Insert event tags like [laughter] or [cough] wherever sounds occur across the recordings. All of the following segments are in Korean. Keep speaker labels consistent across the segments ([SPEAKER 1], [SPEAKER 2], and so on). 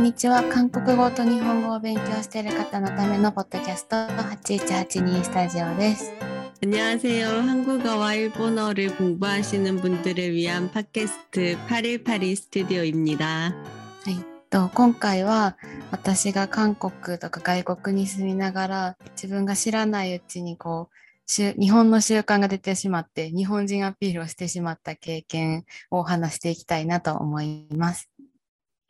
[SPEAKER 1] んにちは。韓国語と日本語を勉強している方のためのポッドキャスト8182スタジオです。
[SPEAKER 2] 안녕하세요. 한국어와 일본어를 공부하시는 분들을 위한 팟캐스트 818 스튜디오입니다.
[SPEAKER 1] はい。と今回は私が韓国とか外国に住みながら自分が知らないうちにこうしゅ日本の習慣が出てしまって日本人アピールをしてしまった経験を話していきたいなと思います。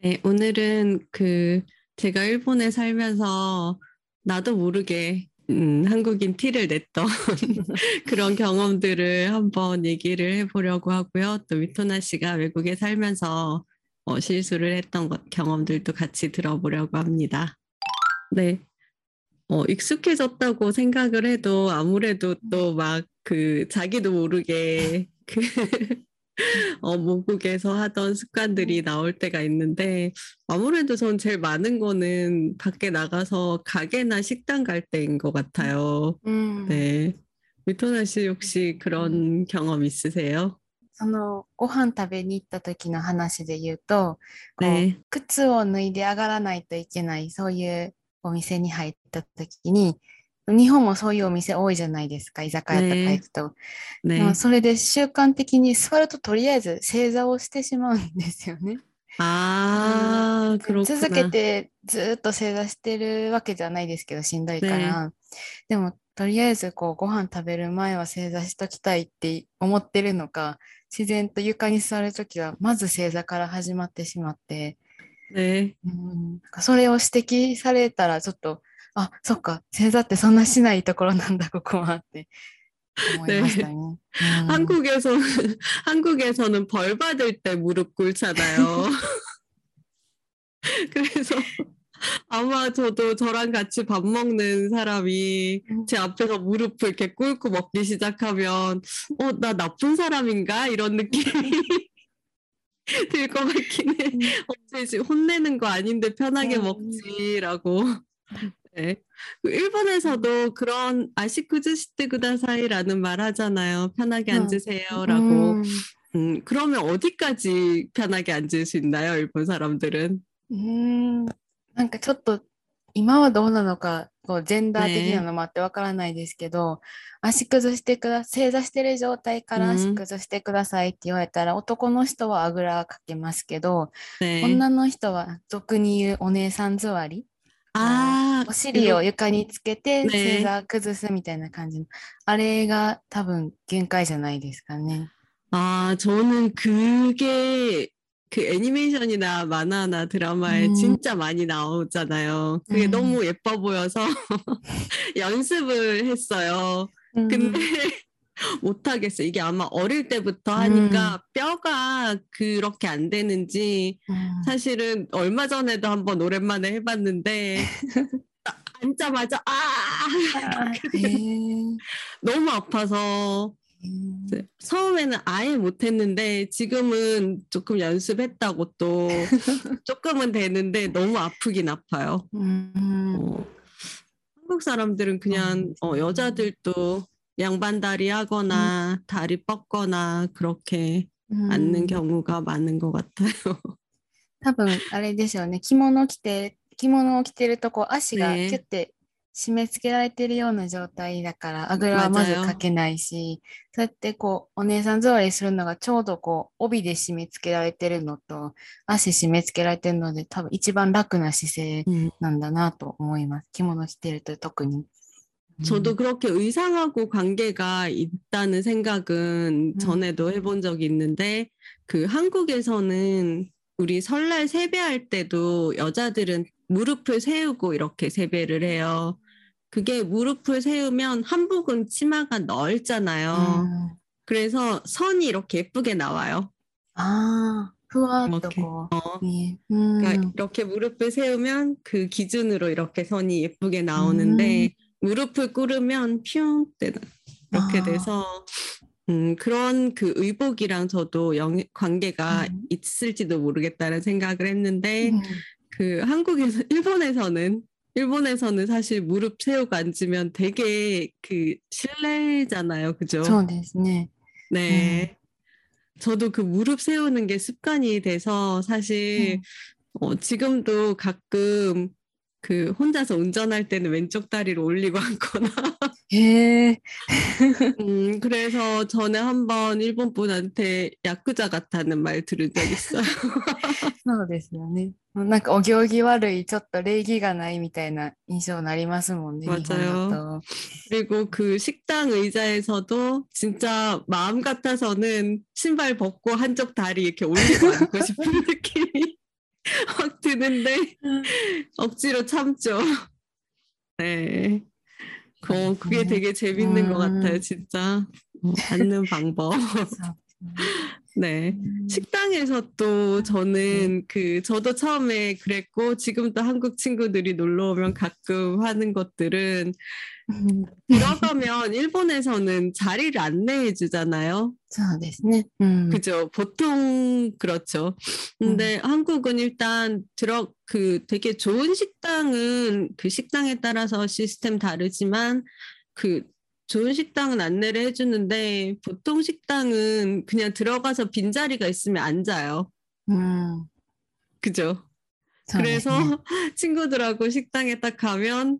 [SPEAKER 2] 네, 오늘은 그 제가 일본에 살면서 나도 모르게 음, 한국인 티를 냈던 [laughs] 그런 경험들을 한번 얘기를 해보려고 하고요. 또 위토나 씨가 외국에 살면서 어, 실수를 했던 것, 경험들도 같이 들어보려고 합니다. 네. 어, 익숙해졌다고 생각을 해도 아무래도 또 막 그 자기도 모르게 그 [laughs] [laughs] 어, 모국에서 하던 습관들이 나올 때가 있는데 아무래도 전 제일 많은 거는 밖에 나가서 가게나 식당 갈 때인 것 같아요.
[SPEAKER 1] うん、
[SPEAKER 2] 네. 위토나 씨 혹시 그런 경험 있으세요?
[SPEAKER 1] そのご飯食べに行った時の話で言うと、こう
[SPEAKER 2] 네.
[SPEAKER 1] 靴を脱いで上がらないといけないそういうお店に入った時に 日本もそういうお店多いじゃないですか、居酒屋とか行くと。
[SPEAKER 2] ね、
[SPEAKER 1] ね、それで習慣的に座るととりあえず正座をしてしまうんですよね。ああ、
[SPEAKER 2] うん、続け
[SPEAKER 1] てずっと正座してるわけじゃないですけど、しんどいから。ね、でも、とりあえずこうご飯食べる前は正座しときたいって思ってるのか、自然と床に座る時はまず正座から始まってしまって、
[SPEAKER 2] ね。
[SPEAKER 1] うん、それを指摘されたらちょっと あそっか正座ってそんなしないところなんだここはって思いま[laughs] したね。うん
[SPEAKER 2] 한국에서는, [laughs] 한국에서는 벌 받을 때 무릎 꿇잖아요. [laughs] 그래서 아마 저도 저랑 같이 밥 먹는 사람이 제 앞에서 무릎을 이렇게 꿇고 먹기 시작하면, 어, 나 나쁜 사람인가? 이런 느낌이 들 것 같긴 해. 어, 쟤 지금 혼내는 거 아닌데 편하게
[SPEAKER 1] 음.
[SPEAKER 2] 먹지라고. 네. 그 일본에서도 그런 아시쿠즈시테 구다사이라는 말 하잖아요. 편하게
[SPEAKER 1] 음.
[SPEAKER 2] 앉으세요라고.
[SPEAKER 1] うん
[SPEAKER 2] 음, 그러면 어디까지 편하게 앉을 수 있나요? 일본 사람들은?
[SPEAKER 1] うーんなんかちょっと今はどうなのかこうジェンダー的なのもあってわからないですけど、足崩してくだ正座してる状態から
[SPEAKER 2] うん
[SPEAKER 1] 足崩してくださいって言われたら、男の人はあぐらかけますけど、
[SPEAKER 2] 네.
[SPEAKER 1] 女の人は俗に言うお姉さん座り
[SPEAKER 2] 아,
[SPEAKER 1] お尻を床につけて
[SPEAKER 2] ね
[SPEAKER 1] 正座崩すみたいな感じの、あれが多分限界じゃないですかね。
[SPEAKER 2] 아, 저는 그게 그 애니메이션이나 만화나 드라마에
[SPEAKER 1] 음.
[SPEAKER 2] 진짜 많이 나오잖아요. 그게
[SPEAKER 1] 음.
[SPEAKER 2] 너무 예뻐 보여서 [laughs] 연습을 했어요.
[SPEAKER 1] うん
[SPEAKER 2] 근데 [laughs] 못하겠어. 이게 아마 어릴 때부터 하니까 뼈가 그렇게 안 되는지
[SPEAKER 1] うん
[SPEAKER 2] 사실은 얼마 전에도 한번 오랜만에 해봤는데 [laughs] 딱 앉자마자 아, 너무 아파서 음. 처음에는 아예 못했는데 지금은 조금 연습했다고 또 [laughs] 조금은 되는데 너무 아프긴 아파요.
[SPEAKER 1] 음.
[SPEAKER 2] 어, 한국 사람들은 그냥 어, 여자들도 양반다리 하거나 음. 다리 뻗거나 그렇게 앉는 경우가 많은 것 같아요. [laughs]
[SPEAKER 1] 多分あれですよね着物着て着物を着てるとこう足が
[SPEAKER 2] ね
[SPEAKER 1] キュッて締め付けられてるような状態だからあぐらはまずかけないしそうやってこうお姉さん座りするのがちょうどこう帯で締め付けられてるのと足締め付けられてるので多分一番楽な姿勢
[SPEAKER 2] 음,
[SPEAKER 1] なんだなと思います着物着てると特に。
[SPEAKER 2] 저도 그렇게 의상하고 관계가 있다는 생각은
[SPEAKER 1] 음.
[SPEAKER 2] 전에도 해본 적이 있는데 그 한국에서는 우리 설날 세배할 때도 여자들은 무릎을 세우고 이렇게 세배를 해요. 그게 무릎을 세우면 한복은 치마가 넓잖아요.
[SPEAKER 1] 음.
[SPEAKER 2] 그래서 선이 이렇게 예쁘게 나와요.
[SPEAKER 1] 아, 그와
[SPEAKER 2] 이렇게. 어.
[SPEAKER 1] 예. 그러니까 음.
[SPEAKER 2] 그러니까 이렇게 무릎을 세우면 그 기준으로 이렇게 선이 예쁘게 나오는데 음. 무릎을 꿇으면 퓨용 때나 이렇게
[SPEAKER 1] 아.
[SPEAKER 2] 돼서 음, 그런 그 의복이랑 저도 영, 관계가
[SPEAKER 1] 음.
[SPEAKER 2] 있을지도 모르겠다는 생각을 했는데,
[SPEAKER 1] 음.
[SPEAKER 2] 그 한국에서, [laughs] 일본에서는, 일본에서는 사실 무릎 세우고 앉으면 되게 그 실례잖아요. 그죠?
[SPEAKER 1] 저, 네, 네. 네.
[SPEAKER 2] 네. 저도 그 무릎 세우는 게 습관이 돼서 사실 네. 어, 지금도 가끔 그 혼자서 운전할 때는 왼쪽 다리를 올리고 앉거나 [laughs]
[SPEAKER 1] 예.
[SPEAKER 2] 음, 그래서 전에 한번 일본 분한테 야쿠자 같다는 말 들은 적 있어요.
[SPEAKER 1] そうですよね。なんかお行儀悪い、ちょっと礼儀がないみたいな印象になりますもんね、
[SPEAKER 2] 맞아요.
[SPEAKER 1] 日本だと。
[SPEAKER 2] 그리고 그 식당 의자에서도 진짜 마음 같아서는 신발 벗고 한쪽 다리 이렇게 올리고 앉고 싶은 느낌이 확 드는데 억지로 참죠. 네. 어, 그게 음. 되게 재밌는
[SPEAKER 1] 음.
[SPEAKER 2] 것 같아요, 음. 진짜. 어, 받는 [laughs] 방법.
[SPEAKER 1] 그렇죠. [laughs]
[SPEAKER 2] 네.
[SPEAKER 1] 음.
[SPEAKER 2] 식당에서 또 저는 네. 그, 저도 처음에 그랬고, 지금도 한국 친구들이 놀러 오면 가끔 하는 것들은
[SPEAKER 1] 음.
[SPEAKER 2] 돌아가면 일본에서는 자리를 안내해 주잖아요.
[SPEAKER 1] 아, 네. 음.
[SPEAKER 2] 그죠. 보통 그렇죠. 근데 음. 한국은 일단 들어 그 되게 좋은 식당은 그 식당에 따라서 시스템 다르지만 그 좋은 식당은 안내를 해주는데 보통 식당은 그냥 들어가서 빈 자리가 있으면 앉아요.
[SPEAKER 1] 음.
[SPEAKER 2] 그죠.
[SPEAKER 1] 네.
[SPEAKER 2] 그래서 네. [laughs] 친구들하고 식당에 딱 가면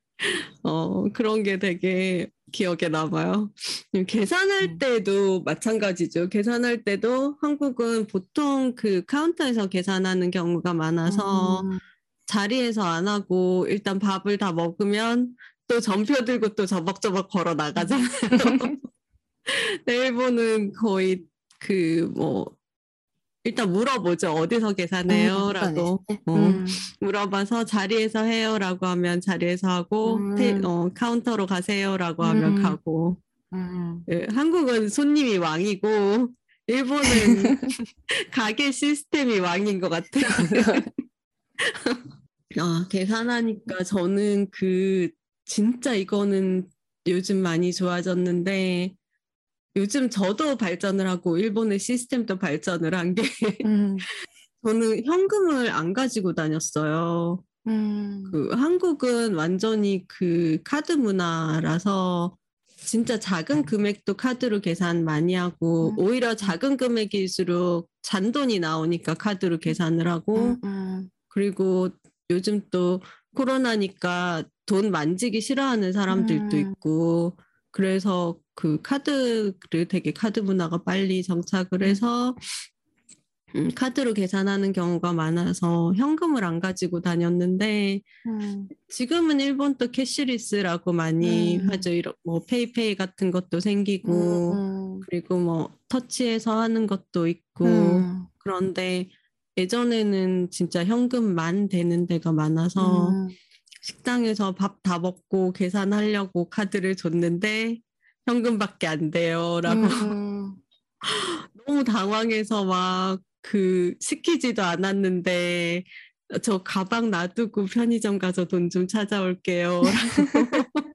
[SPEAKER 2] [laughs] 어, 그런 게 되게 기억에 남아요. 계산할
[SPEAKER 1] 음.
[SPEAKER 2] 때도 마찬가지죠. 계산할 때도 한국은 보통 그 카운터에서 계산하는 경우가 많아서
[SPEAKER 1] うん
[SPEAKER 2] 자리에서 안 하고 일단 밥을 다 먹으면 또 전표 들고 또 저벅저벅 걸어 나가잖아요. [laughs] 네, 일본은 거의 그 뭐 일단 물어보죠. 어디서 계산해요? 음, 라고 어,
[SPEAKER 1] 음.
[SPEAKER 2] 물어봐서 자리에서 해요? 라고 하면 자리에서 하고,
[SPEAKER 1] 음.
[SPEAKER 2] 테, 어, 카운터로 가세요? 라고 하면
[SPEAKER 1] 음.
[SPEAKER 2] 가고.
[SPEAKER 1] 음.
[SPEAKER 2] 예, 한국은 손님이 왕이고, 일본은 [laughs] 가게 시스템이 왕인 것 같아요. [laughs] 아, 계산하니까 저는 그, 진짜 이거는 요즘 많이 좋아졌는데, 요즘 저도 발전을 하고 일본의 시스템도 발전을 한게 [laughs]
[SPEAKER 1] 음.
[SPEAKER 2] 저는 현금을 안 가지고 다녔어요.
[SPEAKER 1] 음.
[SPEAKER 2] 그 한국은 완전히 그 카드 문화라서 진짜 작은 금액도 카드로 계산 많이 하고
[SPEAKER 1] 음.
[SPEAKER 2] 오히려 작은 금액일수록 잔돈이 나오니까 카드로 계산을 하고
[SPEAKER 1] 음. 음.
[SPEAKER 2] 그리고 요즘 또 코로나니까 돈 만지기 싫어하는 사람들도
[SPEAKER 1] 음.
[SPEAKER 2] 있고 그래서 그 카드를 되게 카드 문화가 빨리 정착을 해서 음, 카드로 계산하는 경우가 많아서 현금을 안 가지고 다녔는데
[SPEAKER 1] 음.
[SPEAKER 2] 지금은 일본도 캐시리스라고 많이
[SPEAKER 1] 음.
[SPEAKER 2] 하죠. 이런 뭐 페이페이 같은 것도 생기고
[SPEAKER 1] 음, 음.
[SPEAKER 2] 그리고 뭐 터치해서 하는 것도 있고
[SPEAKER 1] 음.
[SPEAKER 2] 그런데 예전에는 진짜 현금만 되는 데가 많아서 식당에서 밥 다 먹고 계산하려고 카드를 줬는데 현금밖에 안 돼요라고
[SPEAKER 1] うん。 [laughs]
[SPEAKER 2] 너무 당황해서 막 그 시키지도 않았는데 저 가방 놔두고 편의점 가서 돈 좀 찾아올게요. [laughs]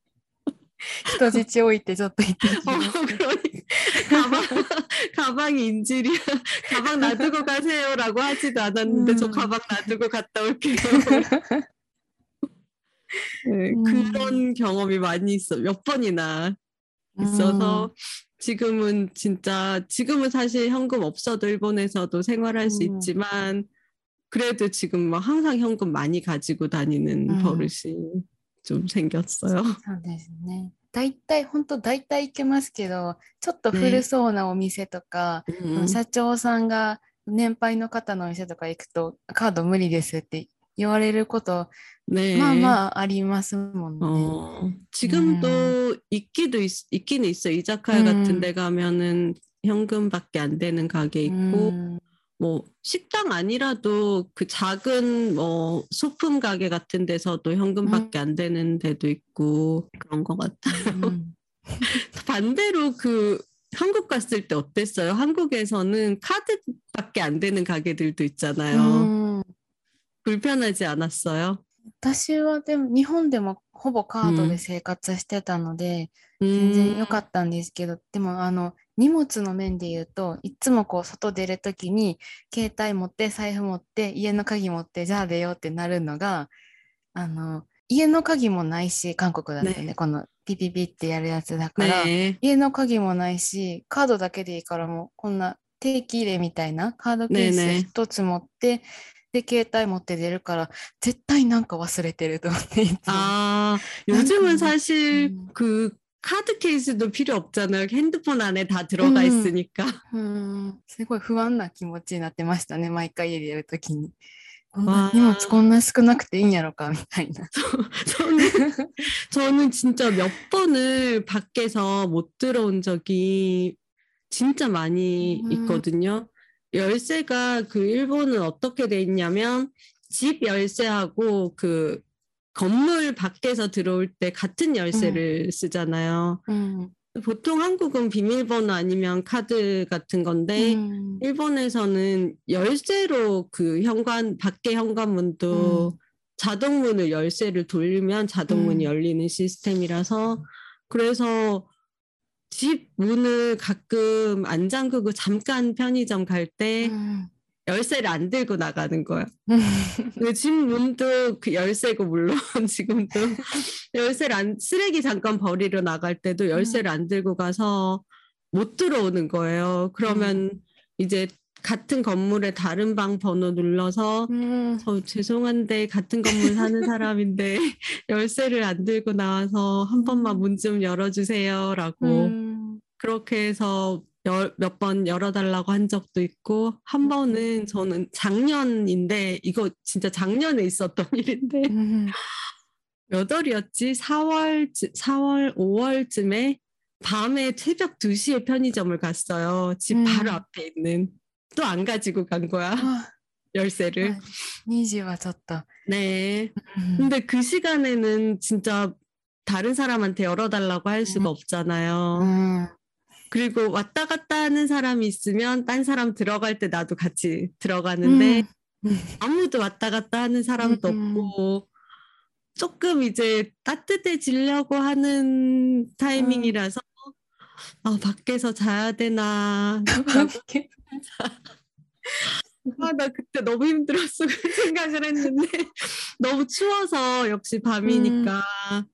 [SPEAKER 1] 人質置いてちょっと行ってき
[SPEAKER 2] 어,
[SPEAKER 1] ます
[SPEAKER 2] 그러니까 가방 가방이 인질이야. 가방 놔두고 가세요라고 하지도 않았는데 저
[SPEAKER 1] 음.
[SPEAKER 2] 가방 놔두고 갔다 올게요. [laughs] 네,
[SPEAKER 1] 음.
[SPEAKER 2] 그런 경험이 많이 있어. 몇 번이나 있어서 지금은 진짜 지금은 사실 현금 없어도 일본에서도 생활할 수
[SPEAKER 1] 음.
[SPEAKER 2] 있지만 그래도 지금 막 항상 현금 많이 가지고 다니는
[SPEAKER 1] 음.
[SPEAKER 2] 버릇이 좀 생겼어요. [laughs]
[SPEAKER 1] そうですね。大体、本当大体行けますけど、ちょっと古そうなお店とか、
[SPEAKER 2] 음.
[SPEAKER 1] 社長さんが年配の方のお店とか行くと、カード無理ですって 言われること、
[SPEAKER 2] 네.
[SPEAKER 1] まあまあありますもんね。
[SPEAKER 2] 어, 지금도 있기도 있, 있기는 있어. 이자카야 같은
[SPEAKER 1] 음.
[SPEAKER 2] 데 가면은 현금밖에 안 되는 가게 있고,
[SPEAKER 1] うん
[SPEAKER 2] 뭐 식당 아니라도 그 작은 뭐 소품 가게 같은 데서도 현금밖에 안 되는 데도 있고 그런 것 같아요.
[SPEAKER 1] うん [laughs]
[SPEAKER 2] 반대로 그 한국 갔을 때 어땠어요? 한국에서는 카드밖에 안 되는 가게들도 있잖아요.
[SPEAKER 1] うん
[SPEAKER 2] 불편하지 않았어요?
[SPEAKER 1] 私はでも日本でもほぼカードで生活してたので、全然良かったんですけど、でもあの荷物の面で言うといつもこう外出る時に携帯持って財布持って家の鍵持ってじゃあ出ようってなるのがあの家の鍵もないし韓国だとね、
[SPEAKER 2] ね
[SPEAKER 1] このピピピってやるやつだから、
[SPEAKER 2] 네.
[SPEAKER 1] 家の鍵もないしカードだけでいいからもうこんな定期入れみたいなカードケース
[SPEAKER 2] ねえねえ
[SPEAKER 1] 一つ持って、 で携帯持って出るから絶対なんか忘れてると思っていつも
[SPEAKER 2] 아, 요즘은
[SPEAKER 1] 음.
[SPEAKER 2] 사실
[SPEAKER 1] 음.
[SPEAKER 2] 그 카드 케이스도 필요 없잖아요. 핸드폰 안에 다 들어가
[SPEAKER 1] 음.
[SPEAKER 2] 있으니까.
[SPEAKER 1] うんすごい不安な気持ちになってましたね毎回家でやるときに。こんな
[SPEAKER 2] わあ
[SPEAKER 1] 荷物こんな少なくていいんやろかみたいな。
[SPEAKER 2] 저는, 저는 진짜 몇 번을 밖에서 못 들어온 적이 진짜 많이
[SPEAKER 1] 음.
[SPEAKER 2] 있거든요. 열쇠가 그 일본은 어떻게 돼 있냐면 집 열쇠하고 그 건물 밖에서 들어올 때 같은 열쇠를 음. 쓰잖아요.
[SPEAKER 1] 음.
[SPEAKER 2] 보통 한국은 비밀번호 아니면 카드 같은 건데
[SPEAKER 1] 음.
[SPEAKER 2] 일본에서는 열쇠로 그 현관 밖에 현관문도
[SPEAKER 1] 음.
[SPEAKER 2] 자동문을 열쇠를 돌리면 자동문이
[SPEAKER 1] 음.
[SPEAKER 2] 열리는 시스템이라서 그래서 집 문을 가끔 안 잠그고 잠깐 편의점 갈때
[SPEAKER 1] 음.
[SPEAKER 2] 열쇠를 안 들고 나가는 거야. 음. 집 문도 그 열쇠고 물론 [laughs] 지금도 열쇠를 안 쓰레기 잠깐 버리러 나갈 때도 음. 열쇠를 안 들고 가서 못 들어오는 거예요. 그러면 음. 이제 같은 건물에 다른 방 번호 눌러서
[SPEAKER 1] 음.
[SPEAKER 2] 저 죄송한데 같은 건물 사는 [laughs] 사람인데 [laughs] 열쇠를 안 들고 나와서 한 번만 음. 문좀 열어주세요라고
[SPEAKER 1] 음.
[SPEAKER 2] 그렇게 해서 몇 번 열어달라고 한 적도 있고 한 음. 번은 저는 작년인데 이거 진짜 작년에 있었던 [laughs] 일인데
[SPEAKER 1] 음.
[SPEAKER 2] 몇 월이었지? 4월 4월 5월쯤에 밤에 새벽 2시에 편의점을 갔어요. 집 바로 음. 앞에 있는. 또 안 가지고 간 거야.
[SPEAKER 1] 아.
[SPEAKER 2] 열쇠를.
[SPEAKER 1] 아, 니지 맞았다.
[SPEAKER 2] 네.
[SPEAKER 1] 음.
[SPEAKER 2] 근데 그 시간에는 진짜 다른 사람한테 열어달라고 할 수가
[SPEAKER 1] 음.
[SPEAKER 2] 없잖아요.
[SPEAKER 1] 음.
[SPEAKER 2] 그리고 왔다 갔다 하는 사람이 있으면 딴 사람 들어갈 때 나도 같이 들어가는데 아무도 왔다 갔다 하는 사람도 없고 조금 이제 따뜻해지려고 하는 타이밍이라서 아, 밖에서 자야 되나 [laughs] [laughs] 아, 나 그때 너무 힘들었어. [laughs] 그 생각을 했는데. [laughs] 너무 추워서 역시 밤이니까. 음.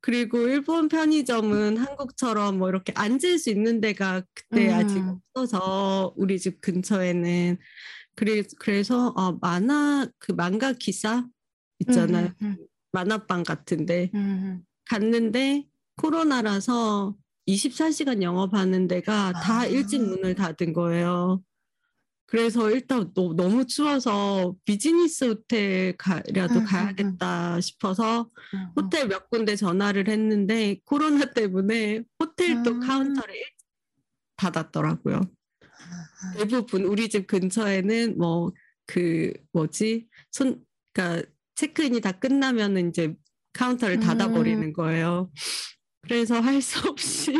[SPEAKER 2] 그리고 일본 편의점은 한국처럼 뭐 이렇게 앉을 수 있는 데가 그때
[SPEAKER 1] 음.
[SPEAKER 2] 아직 없어서 우리 집 근처에는. 그래, 그래서 어, 만화, 그 漫画喫茶 있잖아요.
[SPEAKER 1] 음. 음, 음.
[SPEAKER 2] 만화방 같은데.
[SPEAKER 1] 음,
[SPEAKER 2] 갔는데 코로나라서 24시간 영업하는 데가 다
[SPEAKER 1] 아.
[SPEAKER 2] 일찍 문을 닫은 거예요. 그래서 일단 너, 너무 추워서 비즈니스 호텔라도
[SPEAKER 1] 음,
[SPEAKER 2] 가야겠다 싶어서
[SPEAKER 1] うん
[SPEAKER 2] 호텔 몇 군데 전화를 했는데 코로나 때문에 호텔도
[SPEAKER 1] 음.
[SPEAKER 2] 카운터를 닫았더라고요. 대부분 우리 집 근처에는 뭐 그 뭐지 손 그러니까 체크인이 다 끝나면은 이제 카운터를
[SPEAKER 1] 음.
[SPEAKER 2] 닫아버리는 거예요. 그래서 할 수 없이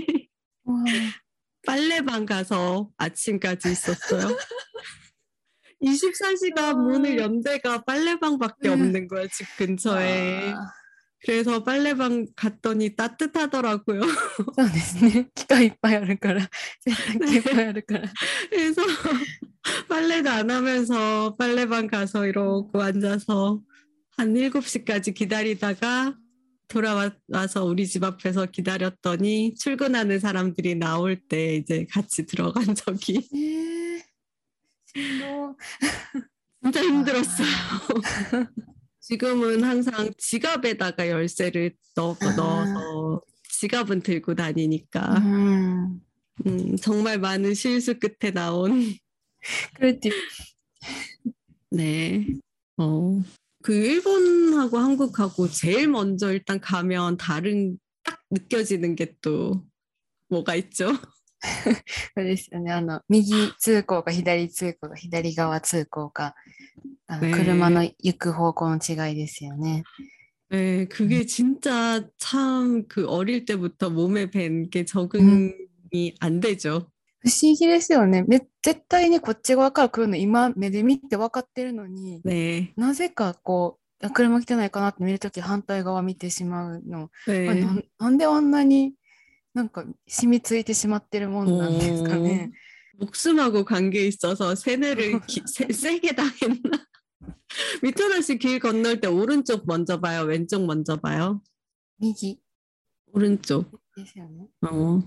[SPEAKER 2] [laughs]
[SPEAKER 1] わ
[SPEAKER 2] 빨래방 가서 아침까지 있었어요. [laughs] 24시간
[SPEAKER 1] 아.
[SPEAKER 2] 문을 연 데가 빨래방밖에
[SPEAKER 1] 음.
[SPEAKER 2] 없는 거야, 집 근처에.
[SPEAKER 1] あ
[SPEAKER 2] 그래서 빨래방 갔더니 따뜻하더라고요. [laughs]
[SPEAKER 1] そうですね。機械いっぱいあるから、洗濯機いっぱいあるから。
[SPEAKER 2] 그래서 빨래도 안 하면서 빨래방 가서 이러고 앉아서 한 7시까지 기다리다가 돌아와서 우리 집 앞에서 기다렸더니 출근하는 사람들이 나올 때 이제 같이 들어간 [laughs] 적이.
[SPEAKER 1] 예.
[SPEAKER 2] 진짜 아. 힘들었어요. 지금은 항상 지갑에다가 열쇠를
[SPEAKER 1] 아.
[SPEAKER 2] 넣어, 서 지갑은 들고 다니니까.
[SPEAKER 1] 음.
[SPEAKER 2] 음, 정말 많은 실수 끝에 나온.
[SPEAKER 1] 그랬지.
[SPEAKER 2] 네. 어, 그 일본하고 한국하고 제일 먼저 일단 가면 다른 딱 느껴지는 게 또 뭐가 있죠? [laughs]
[SPEAKER 1] そうですよね。あの、右通行か左通行か左側通行か、あの
[SPEAKER 2] ね
[SPEAKER 1] 車の行く方向の違いですよね。
[SPEAKER 2] 네, 그게 진짜 참 그 어릴 때부터 몸에 밴 게 적응이 안 되죠.
[SPEAKER 1] 不思議ですよね。め絶対にこっち側から来るの今目で見て分かってるのに、
[SPEAKER 2] 네.
[SPEAKER 1] なぜかこう、あ車来てないかなって見るとき反対側見てしまうの。あ
[SPEAKER 2] 네.
[SPEAKER 1] なんなんであんなになんか染みついてしまってるもんなんですかね。
[SPEAKER 2] 목숨하고 관계 있어서 세뇌를 기, 세, 세게 당했나? 미토라 씨 길 건널 때 오른쪽 먼저 봐요, 왼쪽 먼저 봐요?
[SPEAKER 1] 右
[SPEAKER 2] 오른쪽.
[SPEAKER 1] ですよね。
[SPEAKER 2] 어.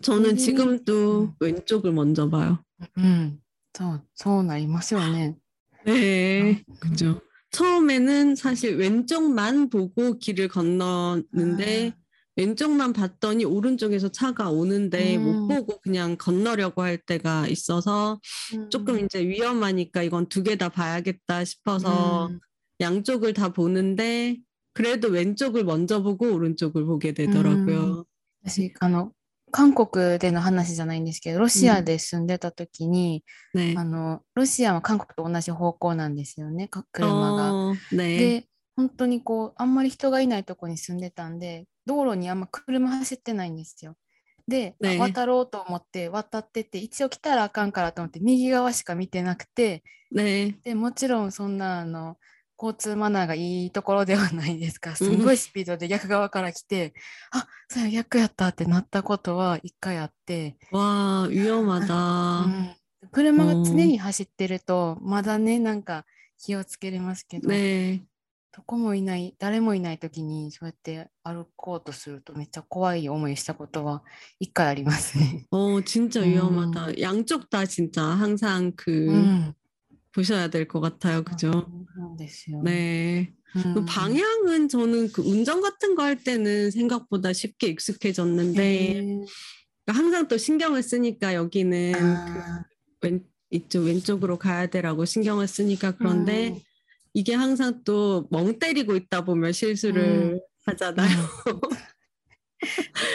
[SPEAKER 2] 저는
[SPEAKER 1] 음.
[SPEAKER 2] 지금도 왼쪽을 먼저 봐요.
[SPEAKER 1] うん。そう、そうなりますよね。
[SPEAKER 2] 네, 그죠. 처음에는 사실 왼쪽만 보고 길을 건너는데 왼쪽만 봤더니 오른쪽에서 차가 오는데
[SPEAKER 1] 음.
[SPEAKER 2] 못 보고 그냥 건너려고 할 때가 있어서
[SPEAKER 1] うん
[SPEAKER 2] 조금 이제 위험하니까 이건 두 개 다 봐야겠다 싶어서
[SPEAKER 1] うん
[SPEAKER 2] 양쪽을 다 보는데 그래도 왼쪽을 먼저 보고 오른쪽을 보게 되더라고요.
[SPEAKER 1] 私、あの、 韓国での話じゃないんですけどロシアで住んでた時に、
[SPEAKER 2] ね、
[SPEAKER 1] あのロシアは韓国と同じ方向なんですよね車が。
[SPEAKER 2] ね、
[SPEAKER 1] で本当にこうあんまり人がいないとこに住んでたんで道路にあんま車走ってないんですよ。で、
[SPEAKER 2] ね、
[SPEAKER 1] 渡ろうと思って渡ってて一応来たらあかんからと思って右側しか見てなくて、
[SPEAKER 2] ね、
[SPEAKER 1] でもちろんそんなあの交通マナーがいいところではないですか。すんごいスピードで逆側から来て、あそうや逆やったってなったことは一回あって、
[SPEAKER 2] 와,
[SPEAKER 1] う
[SPEAKER 2] 위험하다.
[SPEAKER 1] ん車が常に走ってると、まだね、なんか気をつけれますけど、
[SPEAKER 2] 네.
[SPEAKER 1] どこもいない、誰もいない時にそうやって歩こうとするとめっちゃ怖い思いしたことは一回ありますね。 [laughs]
[SPEAKER 2] 어, 진짜
[SPEAKER 1] 음.
[SPEAKER 2] 위험하다. 양쪽 다 진짜 항상
[SPEAKER 1] う
[SPEAKER 2] 그
[SPEAKER 1] ん。
[SPEAKER 2] 보셔야 될 것 같아요. 그죠?
[SPEAKER 1] そうですよ。
[SPEAKER 2] 네.
[SPEAKER 1] うん
[SPEAKER 2] 그 방향은 저는 그 운전 같은 거 할 때는 생각보다 쉽게 익숙해졌는데
[SPEAKER 1] へー
[SPEAKER 2] 항상 또 신경을 쓰니까 여기는 그
[SPEAKER 1] あ
[SPEAKER 2] 왼, 이쪽 왼쪽으로 가야 되라고 신경을 쓰니까
[SPEAKER 1] ー
[SPEAKER 2] 그런데
[SPEAKER 1] うん
[SPEAKER 2] 이게 항상 또 멍 때리고 있다 보면 실수를 하잖아요.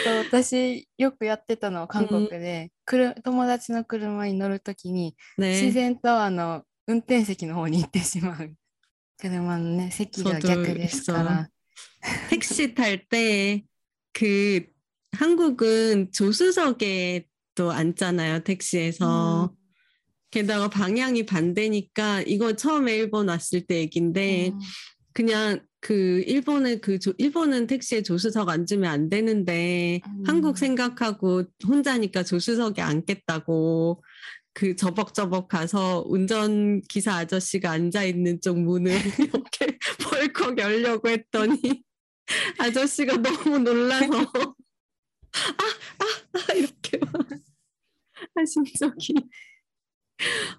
[SPEAKER 1] そう私よくやってたのは韓国で、くる友達の車に乗るときに自
[SPEAKER 2] 네.
[SPEAKER 1] 然とあの 運転席の方に行ってしまう車のね席が逆ですから。
[SPEAKER 2] 택시 탈 때 그 한국은 조수석에 또 앉잖아요, 택시에서. 게다가 방향이 반대니까 이거 처음에 일본 왔을 때 얘긴데
[SPEAKER 1] うん
[SPEAKER 2] 그냥 그 일본의 그 조- 일본은 택시에 조수석 앉으면 안 되는데
[SPEAKER 1] 음.
[SPEAKER 2] 한국 생각하고 혼자니까 조수석에 앉겠다고 그 저벅저벅 가서 운전 기사 아저씨가 앉아 있는 쪽 문을 [laughs] 이렇게 [laughs] 벌컥 열려고 했더니 [laughs] 아저씨가 너무 놀라서 아아아 아, 아, 이렇게 하신 적이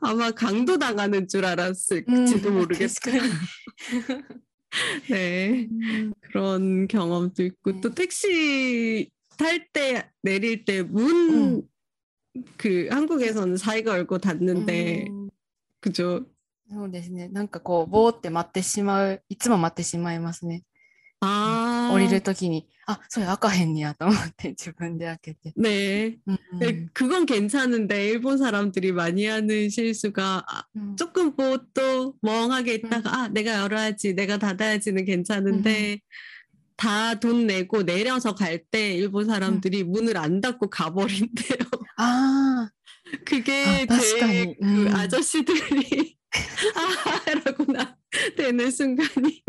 [SPEAKER 2] 아마 강도 당하는 줄 알았을지도 음, 모르겠어요. 네
[SPEAKER 1] 음.
[SPEAKER 2] 그런 경험도 있고 또 택시 탈 때 내릴 때 문 그
[SPEAKER 1] 음.
[SPEAKER 2] 한국에서는 사이가 열고 닫는데
[SPEAKER 1] うん
[SPEAKER 2] 그죠?
[SPEAKER 1] そうですねなんかこうぼーって待ってしまういつも待ってしまいますね
[SPEAKER 2] 아
[SPEAKER 1] 降りるときにあそれ開かへんねやと思って自分で開けて、
[SPEAKER 2] 네.
[SPEAKER 1] うんうん
[SPEAKER 2] 네, 그건 괜찮은데 일본 사람들이 많이 하는 실수가 아,
[SPEAKER 1] うん
[SPEAKER 2] 조금 뭐 또 멍하게 있다가 아 내가 열어야지 내가 닫아야지는 괜찮은데 [laughs] 다 돈 내고 내려서 갈 때 일본 사람들이 음. 문을 안 닫고 가버린대요.
[SPEAKER 1] 아,
[SPEAKER 2] 그게
[SPEAKER 1] 아,
[SPEAKER 2] 제일 그
[SPEAKER 1] 음.
[SPEAKER 2] 그 아저씨들이 [laughs] 아라고나 되는 순간이.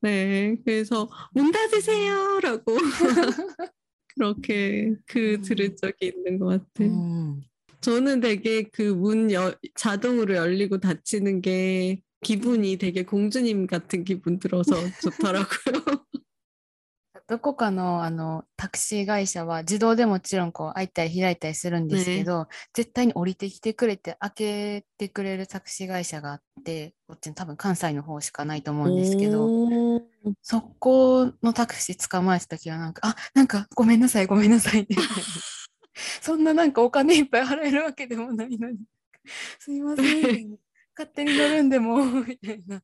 [SPEAKER 2] 네, 그래서 문 닫으세요라고 [laughs] 그렇게 그
[SPEAKER 1] 음.
[SPEAKER 2] 들은 적이 있는 것 같아요.
[SPEAKER 1] 음.
[SPEAKER 2] 저는 되게 그 문 자동으로 열리고 닫히는 게 기분이 되게 공주님 같은 기분 들어서 [laughs] 좋더라고요.
[SPEAKER 1] どこかのあのタクシー会社は自動でもちろんこう開いたり開いたりするんですけど、絶対に降りてきてくれて開けてくれるタクシー会社があってこっち多分関西の方しかないと思うんですけど
[SPEAKER 2] 오,
[SPEAKER 1] そこのタクシー捕まえた時はなんかあなんかごめんなさいごめんなさいって[laughs] そんななんかお金いっぱい払えるわけでもないのにすいませんみたいな勝手に乗るんでもみたいな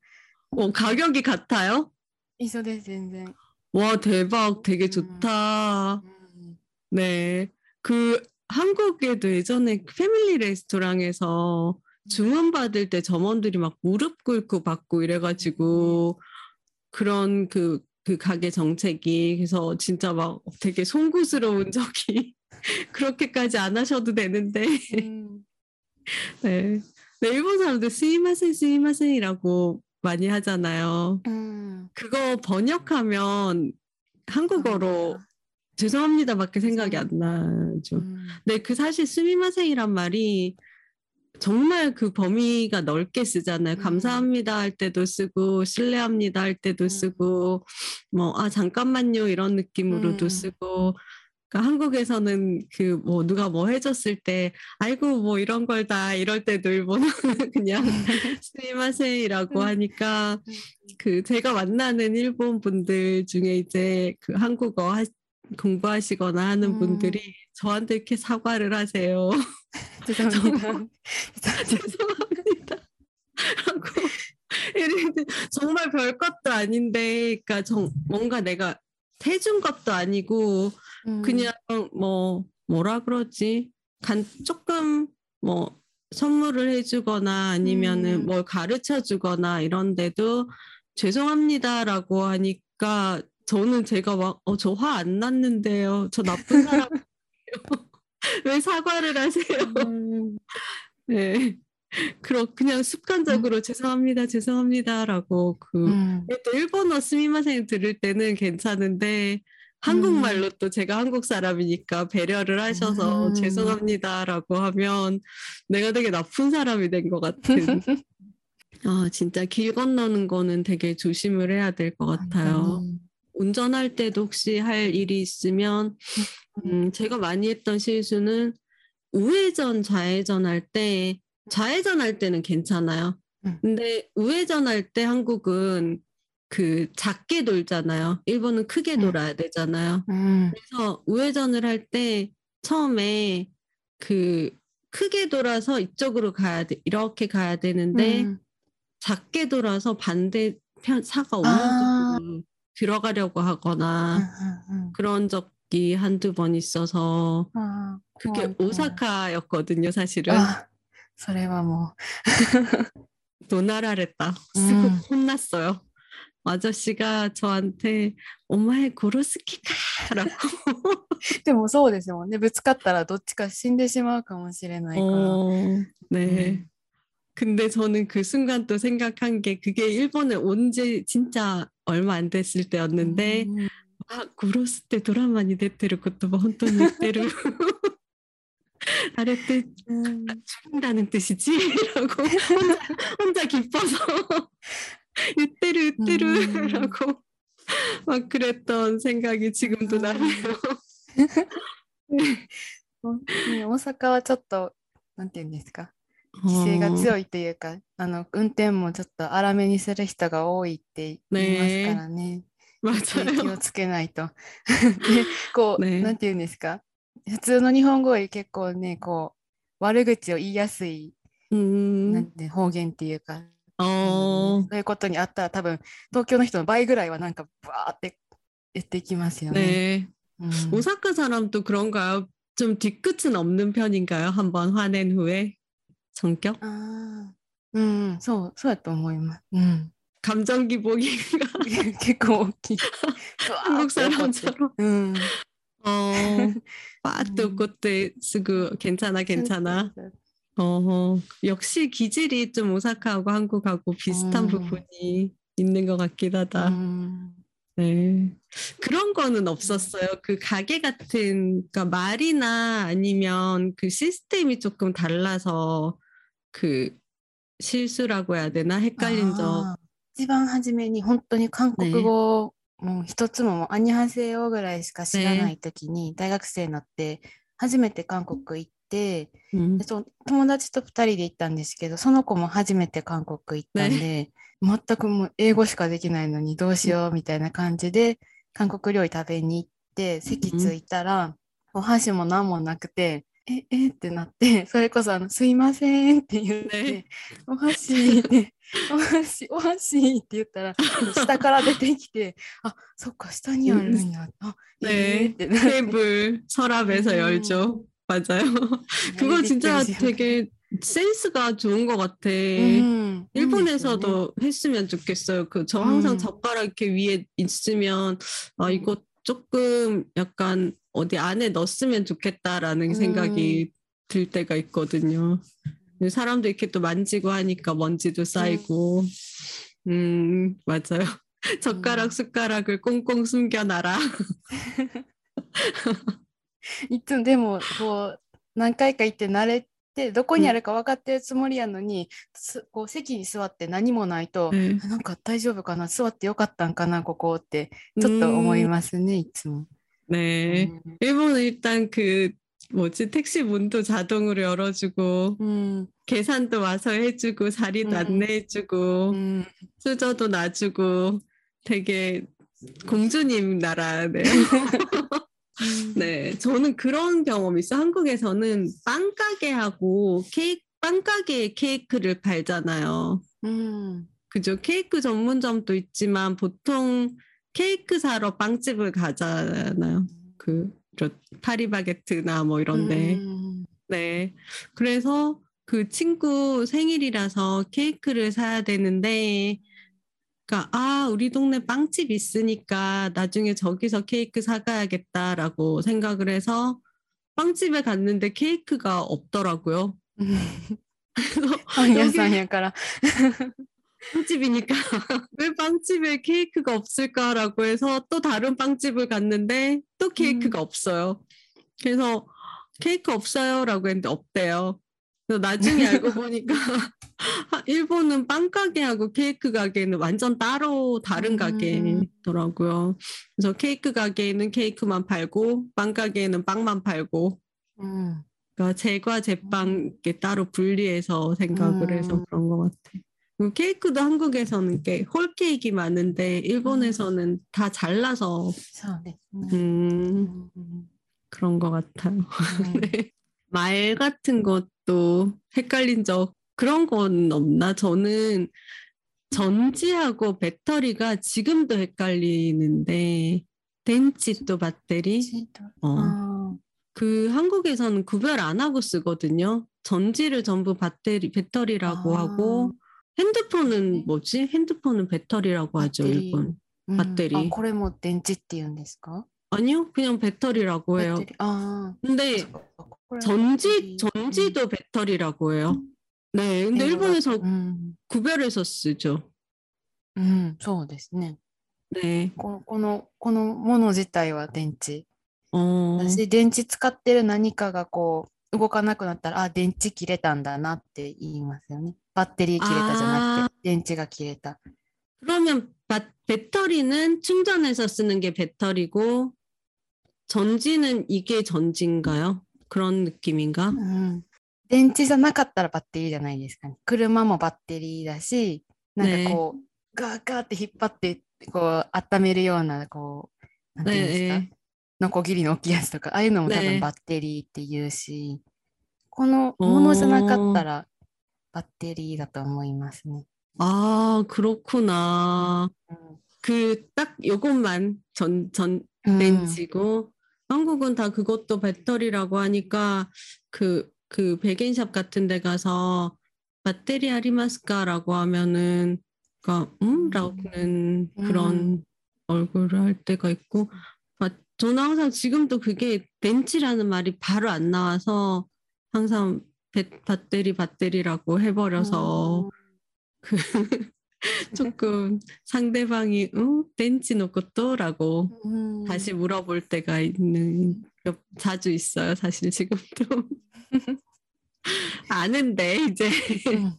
[SPEAKER 2] 어, 가격이 같아요?
[SPEAKER 1] 一緒です全然、
[SPEAKER 2] 와 대박 되게
[SPEAKER 1] 음.
[SPEAKER 2] 좋다.
[SPEAKER 1] うん、
[SPEAKER 2] 네. 그 한국에도 예전에 패밀리 레스토랑에서 주문 받을 때 점원들이 막 무릎 꿇고 받고 이래가지고 그런 그, 그 가게 정책이 그래서 진짜 막 되게 송구스러운 적이 [laughs] 그렇게까지 안 하셔도 되는데.
[SPEAKER 1] 음. [laughs]
[SPEAKER 2] 네. 네, 일본 사람들 스이마센 스이마센이라고 많이 하잖아요.
[SPEAKER 1] 음.
[SPEAKER 2] 그거 번역하면 한국어로 죄송합니다밖에 생각이 안 나죠.
[SPEAKER 1] 음.
[SPEAKER 2] 네, 그 사실 스미마생이란 말이 정말 그 범위가 넓게 쓰잖아요.
[SPEAKER 1] 음.
[SPEAKER 2] 감사합니다 할 때도 쓰고 실례합니다 할 때도
[SPEAKER 1] 음.
[SPEAKER 2] 쓰고 뭐 아 잠깐만요 이런 느낌으로도
[SPEAKER 1] 음.
[SPEAKER 2] 쓰고 그러니까 한국에서는 그 뭐 누가 뭐 해줬을 때 아이고 뭐 이런 걸 다 이럴 때도 일본어는 [laughs] 그냥 [laughs] 스미마세이라고
[SPEAKER 1] 음.
[SPEAKER 2] 하니까 그 제가 만나는 일본 분들 중에 이제 그 한국어 하- 공부하시거나 하는
[SPEAKER 1] 음.
[SPEAKER 2] 분들이 저한테 이렇게 사과를 하세요. [laughs]
[SPEAKER 1] 죄송합니다.
[SPEAKER 2] 죄송합니다. 라고 이랬는데 정말 별 것도 아닌데, 그러니까 정, 뭔가 내가 해준 것도 아니고
[SPEAKER 1] 음.
[SPEAKER 2] 그냥 뭐 뭐라 그러지? 간 조금 뭐 선물을 해주거나 아니면은
[SPEAKER 1] 음.
[SPEAKER 2] 뭘 가르쳐 주거나 이런데도 죄송합니다라고 하니까 저는 제가 막 어 저 화 안 났는데요. 저 나쁜 사람이에요. [laughs] [laughs] 왜 사과를 하세요?
[SPEAKER 1] 음. [laughs]
[SPEAKER 2] 네. 그럼 그냥 습관적으로 죄송합니다, 죄송합니다라고 그
[SPEAKER 1] 음.
[SPEAKER 2] 또 일본어 스미마생 들을 때는 괜찮은데 한국말로 또 제가 한국 사람이니까 배려를 하셔서
[SPEAKER 1] 음.
[SPEAKER 2] 죄송합니다라고 하면 내가 되게 나쁜 사람이 된 것 같은. [laughs] 아 진짜 길 건너는 거는 되게 조심을 해야 될 것 같아요.
[SPEAKER 1] 음.
[SPEAKER 2] 운전할 때도 혹시 할 일이 있으면 음, 제가 많이 했던 실수는 우회전 좌회전 할 때 좌회전 할 때는 괜찮아요.
[SPEAKER 1] 음.
[SPEAKER 2] 근데 우회전 할 때 한국은 그 작게 돌잖아요. 일본은 크게
[SPEAKER 1] 음.
[SPEAKER 2] 돌아야 되잖아요.
[SPEAKER 1] 음.
[SPEAKER 2] 그래서 우회전을 할 때 처음에 그 크게 돌아서 이쪽으로 가야 돼. 이렇게 가야 되는데
[SPEAKER 1] 음.
[SPEAKER 2] 작게 돌아서 반대편 차가
[SPEAKER 1] 아.
[SPEAKER 2] 오른쪽으로 들어가려고
[SPEAKER 1] 음,
[SPEAKER 2] 하거나
[SPEAKER 1] 음.
[SPEAKER 2] 그런 적이 한두 번 있어서
[SPEAKER 1] 아,
[SPEAKER 2] 그게. 오사카였거든요, 사실은.
[SPEAKER 1] 아, それはも
[SPEAKER 2] 노나라랬다. 쓰고
[SPEAKER 1] 음.
[SPEAKER 2] 혼났어요. 아저씨가 저한테 오마에 고로스키카라고
[SPEAKER 1] う。でもそうですもんね。ぶつかったらどっちか死んでしまうかもしれないから。
[SPEAKER 2] 어, 네.
[SPEAKER 1] 음.
[SPEAKER 2] 근데 저는 그 순간 또 생각한 게 그게 일본에 온 지 진짜 얼마 안 됐을 때였는데
[SPEAKER 1] うん
[SPEAKER 2] 아, 고로스 때 드라마に出てる言葉本当に言ってる。 あれって
[SPEAKER 1] 음.
[SPEAKER 2] 죽는다는 뜻이지? [laughs] 라고 혼자, 혼자 기뻐서 ütteru ütteru
[SPEAKER 1] 음.
[SPEAKER 2] 라고 막 그랬던 생각이 지금도
[SPEAKER 1] 음.
[SPEAKER 2] 나네요.
[SPEAKER 1] ね大阪はちょっと、なんていうんですか、規制が
[SPEAKER 2] 어,
[SPEAKER 1] 強いっていうか、あの運転もちょっと荒めにする人が多いって言いますからね。気を
[SPEAKER 2] 맞아요.
[SPEAKER 1] つけないと。で、[laughs] こう、
[SPEAKER 2] ね
[SPEAKER 1] なんていうんですか、 普通の日本語より結構ね、こう、悪口を言いやすい、な
[SPEAKER 2] 음,
[SPEAKER 1] んて方言っていうか、
[SPEAKER 2] 어,
[SPEAKER 1] そういうことにあったら多分東京の人の倍ぐらいはなんかバーって言っていきますよね。
[SPEAKER 2] 네.
[SPEAKER 1] うん
[SPEAKER 2] 오사카 사람도 그런가요? 좀 뒤끝은 없는 편인가요? 한번 화낸 후에 성격?
[SPEAKER 1] あーうん、そう、そうやと思います。うん、
[SPEAKER 2] 감정 기복인가? [laughs]
[SPEAKER 1] 結構大きい。 [laughs]
[SPEAKER 2] 한국 사람처럼.
[SPEAKER 1] うん。
[SPEAKER 2] 어, [laughs] 빠또
[SPEAKER 1] 음.
[SPEAKER 2] 그때 쓰고 괜찮아 괜찮아. 어, 역시 기질이 좀 오사카하고 한국하고 비슷한
[SPEAKER 1] 음.
[SPEAKER 2] 부분이 있는 것 같긴
[SPEAKER 1] う
[SPEAKER 2] 하다.
[SPEAKER 1] ん
[SPEAKER 2] 네. 그런 거는 없었어요. 그 가게 같은, 그러니까 말이나 아니면 그 시스템이 조금 달라서 그 실수라고 해야 되나? 헷갈린 적.
[SPEAKER 1] あー一番初めに本当に韓国語を もう一つももうアニハセヨぐらいしか知らない時に大学生になって初めて韓国行って、友達と2人で行ったんですけどその子も初めて韓国行ったんで、全くもう英語しかできないのにどうしようみたいな感じで韓国料理食べに行って席着いたら、お箸も何もなくて。え、えってなって、それこそあの、すいませんって言って、
[SPEAKER 2] ね
[SPEAKER 1] お箸って、[laughs] お箸、お箸って言ったら、下から出てきて、あ、そっか、下にあるんや。あ、えー
[SPEAKER 2] 네.
[SPEAKER 1] ってなっ[laughs] て。
[SPEAKER 2] 테이블 서랍에서
[SPEAKER 1] 음.
[SPEAKER 2] 열죠. 맞아요. 그거 진짜 되게 센스가 좋은 것 같아.
[SPEAKER 1] うん、
[SPEAKER 2] 일본에서도 했으면 좋겠어요. 그 저 항상
[SPEAKER 1] 음.
[SPEAKER 2] 젓가락 이렇게 위에 있으면 아 이거 조금 약간 어디 안에 넣었으면 좋겠다라는
[SPEAKER 1] 음.
[SPEAKER 2] 생각이 들 때가 있거든요. 사람도 이렇게 또 만지고 하니까 먼지도 쌓이고. 음, 맞아요. 젓가락,
[SPEAKER 1] 음.
[SPEAKER 2] 숟가락을 꽁꽁 숨겨놔라.
[SPEAKER 1] いつもでもこう何回か行って慣れてどこにあるか分かってるつもりやのに、すこう席に座って何もないと、
[SPEAKER 2] 네.
[SPEAKER 1] あなんか大丈夫かな座ってよかったんかなここってちょっと思い
[SPEAKER 2] 음,
[SPEAKER 1] ますね、いつも。
[SPEAKER 2] 네.
[SPEAKER 1] うん
[SPEAKER 2] 일본은 일단 그 뭐지 택시 문도 자동으로 열어주고
[SPEAKER 1] 음.
[SPEAKER 2] 계산도 와서 해주고 자리도
[SPEAKER 1] 음.
[SPEAKER 2] 안내해주고
[SPEAKER 1] 음.
[SPEAKER 2] 수저도 놔주고 되게 공주님 나라네. 음. [laughs] 네, 저는 그런 경험이 있어. 한국에서는 빵 가게하고 케이크 빵 가게에 케이크를 팔잖아요.
[SPEAKER 1] 음.
[SPEAKER 2] 그죠? 케이크 전문점도 있지만 보통 케이크 사러 빵집을 가잖아요. 그 파리바게트나 뭐 이런데.
[SPEAKER 1] 음.
[SPEAKER 2] 네. 그래서 그 친구 생일이라서 케이크를 사야 되는데, 그러니까 아 우리 동네 빵집 있으니까 나중에 저기서 케이크 사가야겠다라고 생각을 해서 빵집에 갔는데 케이크가 없더라고요.
[SPEAKER 1] 그래서 여기
[SPEAKER 2] 빵집이니까 [laughs] 왜 빵집에 케이크가 없을까라고 해서 또 다른 빵집을 갔는데 또 케이크가 없어요. 그래서 케이크 없어요라고 했는데 없대요. 그래서 나중에 알고 [laughs] 보니까 일본은 빵 가게하고 케이크 가게는 완전 따로 다른
[SPEAKER 1] 음.
[SPEAKER 2] 가게더라고요. 그래서 케이크 가게에는 케이크만 팔고 빵 가게에는 빵만 팔고
[SPEAKER 1] うん、
[SPEAKER 2] 그러니까 제과 제빵 이렇게 따로 분리해서 생각을 해서
[SPEAKER 1] 음.
[SPEAKER 2] 그런 것 같아. 뭐 케이크도 한국에서는 게 홀케이크 많은데 일본에서는 다 잘라서
[SPEAKER 1] 네.
[SPEAKER 2] 음, 그런 것 같아요.
[SPEAKER 1] 음. [laughs]
[SPEAKER 2] 네. 말 같은 것도 헷갈린 적 그런 건 없나? 저는 전지하고 배터리가 지금도 헷갈리는데 덴치 또 배터리 어.
[SPEAKER 1] 아.
[SPEAKER 2] 그 한국에서는 구별 안 하고 쓰거든요. 전지를 전부 배터리 배터리라고
[SPEAKER 1] 아.
[SPEAKER 2] 하고 핸드폰은
[SPEAKER 1] 네.
[SPEAKER 2] 뭐지? 핸드폰은 배터리라고 하죠,
[SPEAKER 1] 배터리.
[SPEAKER 2] 일본.
[SPEAKER 1] うん
[SPEAKER 2] 배터리
[SPEAKER 1] あこれも電池って言うんですか
[SPEAKER 2] 아니요, 그냥 배터리라고 해요.
[SPEAKER 1] ベッテリあ
[SPEAKER 2] 근데
[SPEAKER 1] あ、これは
[SPEAKER 2] 전지
[SPEAKER 1] ベッテリ
[SPEAKER 2] 전지도 배터리라고 해요. 네, 근데
[SPEAKER 1] 음.
[SPEAKER 2] 일본에서
[SPEAKER 1] うん、
[SPEAKER 2] 구별해서 쓰죠.
[SPEAKER 1] うん、そうですね。
[SPEAKER 2] 네.
[SPEAKER 1] このこのこのもの自体は電池。
[SPEAKER 2] 어,
[SPEAKER 1] 私、電池使ってる何かがこう 動かなくなったら、あ、電池切れたんだなって言いますよね。バッテリー切れたじゃなくて、電池が切れた。
[SPEAKER 2] 그러면 바, 배터리는 충전해서 쓰는 게 배터리고 전지는 이게 전지인가요? 그런 느낌인가?
[SPEAKER 1] うん、電池じゃなかったらバッテリーじゃないですかね。車もバッテリーだし、なんかこう、ガーガーって引っ張って、こう、温めるような、こう、なんていうんですか、
[SPEAKER 2] 네,
[SPEAKER 1] ノコギリの大きいやつとか、ああいうのも多
[SPEAKER 2] ね
[SPEAKER 1] 分バッテリーって言うし、このものじゃなかったらバッテリーだと思いますね。
[SPEAKER 2] 아, 그렇구나.
[SPEAKER 1] うん
[SPEAKER 2] 그 딱 요것만 전, 전
[SPEAKER 1] うん、
[SPEAKER 2] 렌즈고 한국은 다 그것도 배터리라고 하니까 그, 그 백인샵 같은 데 가서 배터리 아리마스카라고 하면은 그러니까 음? 라는 그런 얼굴을 할 때가 있고 아, 저는 항상 지금도 그게 벤치라는 말이 바로 안 나와서 항상 배, 배터리 배터리라고 해버려서 그 [laughs] 조금 상대방이 응? 벤치 놓고 또라고
[SPEAKER 1] うん、
[SPEAKER 2] 다시 물어볼 때가 있는 몇- 자주 있어요. 사실 지금도 [laughs] 아는데 이제
[SPEAKER 1] うん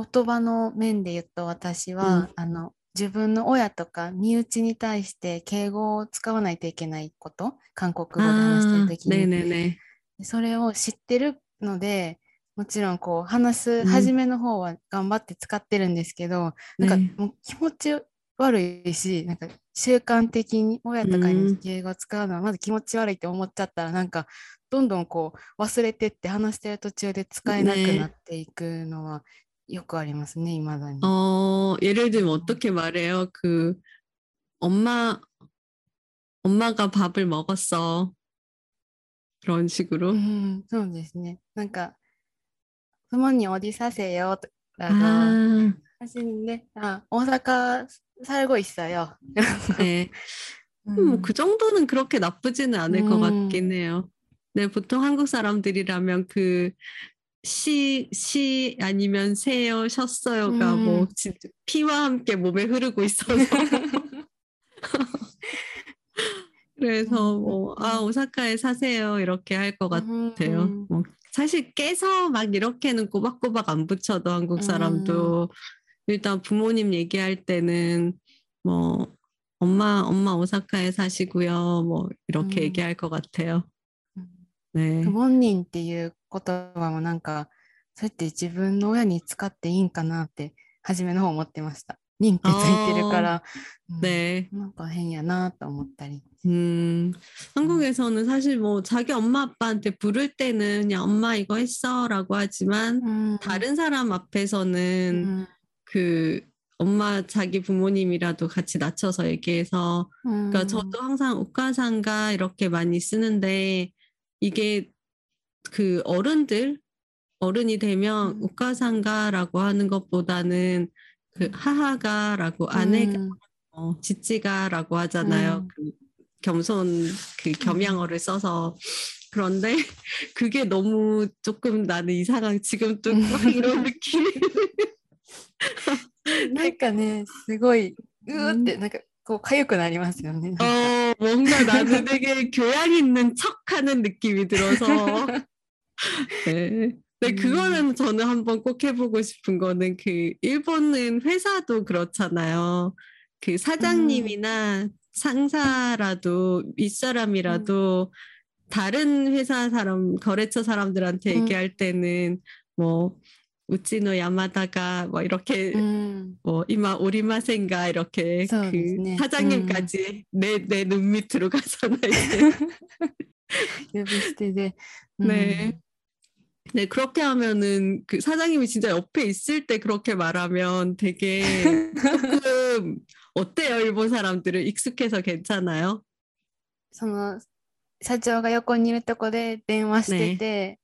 [SPEAKER 1] 言葉の面で言うと私は、あの 自分の親とか身内に対して敬語を使わないといけないこと韓国語で話してる時に、
[SPEAKER 2] ねね、
[SPEAKER 1] それを知ってるのでもちろんこう話す初めの方は頑張って使ってるんですけど、うん、なんかもう気持ち悪いしなんか習慣的に親とかに敬語を使うのはまず気持ち悪いって思っちゃったら、なんかどんどんこう忘れてって話してる途中で使えなくなっていくのはよくありますね、未だに。
[SPEAKER 2] 어, 예를 들면 어떻게 말해요? 그 엄마 엄마가 밥을 먹었어. 그런 식으로.
[SPEAKER 1] うん、そうですね。なんか、부모님 어디 사세요? 라고
[SPEAKER 2] 아,
[SPEAKER 1] 하시는데, 아, 오사카 살고 있어요. [laughs]
[SPEAKER 2] 네. 뭐 그 정도는 그렇게 나쁘지는 않을 것
[SPEAKER 1] 음.
[SPEAKER 2] 같긴 해요. 네, 보통 한국 사람들이라면 그 시, 시 아니면 세요, 쉬었어요가
[SPEAKER 1] 음.
[SPEAKER 2] 뭐 진짜 피와 함께 몸에 흐르고 있어서 [laughs] 그래서
[SPEAKER 1] 음,
[SPEAKER 2] 뭐 아
[SPEAKER 1] 음.
[SPEAKER 2] 오사카에 사세요 이렇게 할 것 같아요.
[SPEAKER 1] 음.
[SPEAKER 2] 뭐 사실 깨서 막 이렇게는 꼬박꼬박 안 붙여도 한국 사람도 일단 부모님 얘기할 때는 뭐 엄마 엄마 오사카에 사시고요 뭐 이렇게
[SPEAKER 1] 음.
[SPEAKER 2] 얘기할 것 같아요.
[SPEAKER 1] うん
[SPEAKER 2] 네.
[SPEAKER 1] 不本人っていう 言葉もなんかそうやって自分の親に使っていいんかなって初めの方思ってました。認ってついてるから、うん
[SPEAKER 2] 네.
[SPEAKER 1] なんか変やなと思ったり。
[SPEAKER 2] 음, 한국에서는 사실 뭐 자기 엄마 아빠한테 부를 때는 그냥 엄마 이거 했어 라고 하지만
[SPEAKER 1] うん
[SPEAKER 2] 다른 사람
[SPEAKER 1] う
[SPEAKER 2] 앞에서는
[SPEAKER 1] ん
[SPEAKER 2] 그 엄마 자기 부모님이라도 같이 낮춰서 얘기해서
[SPEAKER 1] うん
[SPEAKER 2] 그러니까 저도 항상 오카상가 이렇게 많이 쓰는데 이게 그 어른들 어른이 되면
[SPEAKER 1] 음.
[SPEAKER 2] 오카상가라고 하는 것보다는 그 하하가라고 아내가
[SPEAKER 1] うん
[SPEAKER 2] 어, 지찌가라고 하잖아요.
[SPEAKER 1] 음.
[SPEAKER 2] 그 겸손 그 겸양어를 써서 그런데 [laughs] 그게 너무 조금 나는 이상한 지금 또 [laughs] 막 이런 느낌.
[SPEAKER 1] なんかね、すごい、うーって、なんかこう、痒くなりますよね。なんか
[SPEAKER 2] 어, 뭔가 나는 되게 교양 있는 척하는 느낌이 들어서. [laughs] 네. 근데 그거는 저는 한번 꼭 해보고 싶은 거는 그 일본은 회사도 그렇잖아요. 그 사장님이나 상사라도 윗사람이라도 다른 회사 사람 거래처 사람들한테 얘기할 때는 뭐 우찌노 야마다가 뭐 이렇게
[SPEAKER 1] 음.
[SPEAKER 2] 뭐 이마 오리마센가 이렇게
[SPEAKER 1] so,
[SPEAKER 2] 그
[SPEAKER 1] 네.
[SPEAKER 2] 사장님까지 내내눈 음. 밑으로 가잖아요. 이제. [laughs] [laughs]
[SPEAKER 1] 네. 음.
[SPEAKER 2] 네. 네, 그렇게 하면은 그 사장님이 진짜 옆에 있을 때 그렇게 말하면 되게 조금 [laughs] 어때요? 일본 사람들은 익숙해서 괜찮아요?
[SPEAKER 1] その社長が横にいるとこで電話してて、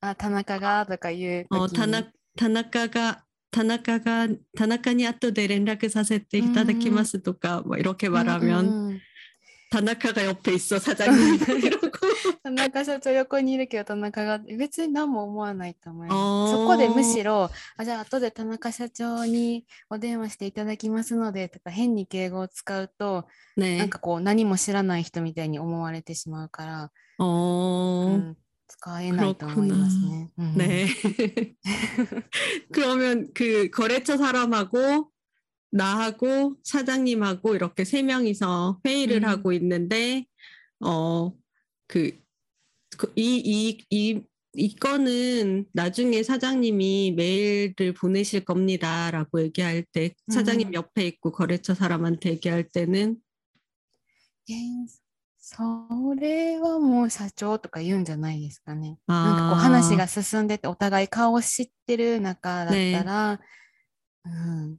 [SPEAKER 1] あ、田中がとか言う
[SPEAKER 2] 어,
[SPEAKER 1] 時に
[SPEAKER 2] 타나, 타나카가 타나카가 타나카니 아토데 연락 사세테 이타다키마스 とか 뭐 이렇게
[SPEAKER 1] うん
[SPEAKER 2] 말하면
[SPEAKER 1] うん うん
[SPEAKER 2] 타나카가 옆에 있어 사장님 이러고
[SPEAKER 1] 田中社長横にいるけど田中が別に何も思わないと思います。
[SPEAKER 2] あー
[SPEAKER 1] そこでむしろあじゃあ後で田中社長にお電話していただきますのでとか変に敬語を使うと、な
[SPEAKER 2] 네.
[SPEAKER 1] んかこう何も知らない人みたいに思われてしまうから、
[SPEAKER 2] 어,
[SPEAKER 1] うん使えないと思いますね。うん
[SPEAKER 2] 네. [laughs] 그러면 그 거래처 사람하고 나하고 사장님하고 이렇게 세 명이서 회의를
[SPEAKER 1] 음.
[SPEAKER 2] 하고 있는데 어 그 이 이 이 이거는 나중에 사장님이 메일을 보내실 겁니다라고 얘기할 때 사장님
[SPEAKER 1] 음.
[SPEAKER 2] 옆에 있고 거래처 사람한테 얘기할 때는
[SPEAKER 1] えーそれはもう社長とか言うんじゃないですかね。なんかこう
[SPEAKER 2] 아,
[SPEAKER 1] 話が進んでてお互い顔を知ってる中だったら、うん、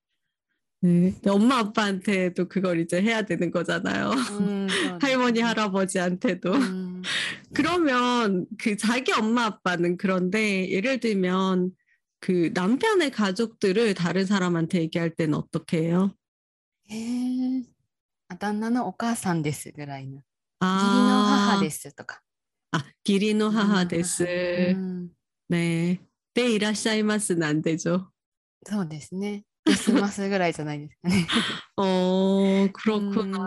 [SPEAKER 2] 네, 근데 엄마 아빠한테도 그걸 이제 해야 되는 거잖아요.
[SPEAKER 1] うんそうで[laughs] すね
[SPEAKER 2] 할머니 할아버지한테도.
[SPEAKER 1] うん、
[SPEAKER 2] 그러면 그 자기 엄마 아빠는 그런데 예를 들면 그 남편의 가족들을 다른 사람한테 얘기할 때는 어떻게 해요?
[SPEAKER 1] へえあ旦那のお母さんですぐらいの。義理の母
[SPEAKER 2] 아,
[SPEAKER 1] ですとか。
[SPEAKER 2] 아, 기리노 하하
[SPEAKER 1] う
[SPEAKER 2] 데스.
[SPEAKER 1] ん、
[SPEAKER 2] 네. 네, 이라샤이마스는 안 되죠.
[SPEAKER 1] そうですね。 デスマスぐらいじゃないですかね。
[SPEAKER 2] 어, [laughs] 그렇구나.